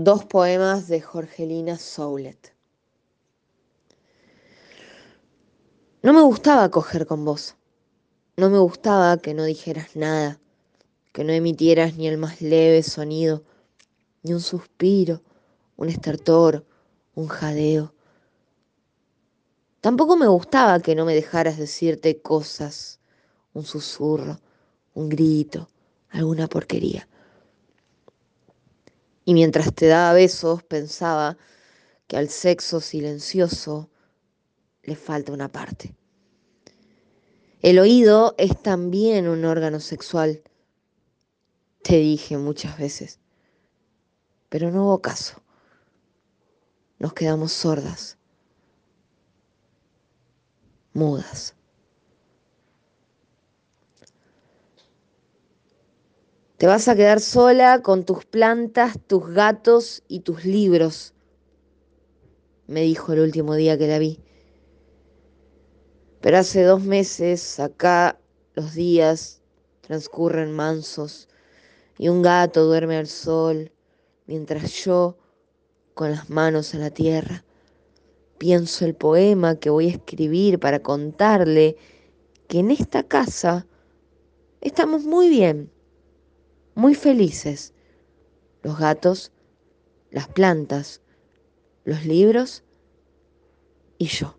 Dos poemas de Jorgelina Soulet. No me gustaba coger con vos. No me gustaba que no dijeras nada, que no emitieras ni el más leve sonido, ni un suspiro, un estertor, un jadeo. Tampoco me gustaba que no me dejaras decirte cosas, un susurro, un grito, alguna porquería y mientras te daba besos pensaba que al sexo silencioso le falta una parte. El oído es también un órgano sexual, te dije muchas veces, pero no hubo caso. Nos quedamos sordas, mudas. Te vas a quedar sola con tus plantas, tus gatos y tus libros, me dijo el último día que la vi. Pero hace dos meses acá los días transcurren mansos y un gato duerme al sol mientras yo, con las manos en la tierra, pienso el poema que voy a escribir para contarle que en esta casa estamos muy bien muy felices. Los gatos, las plantas, los libros y yo.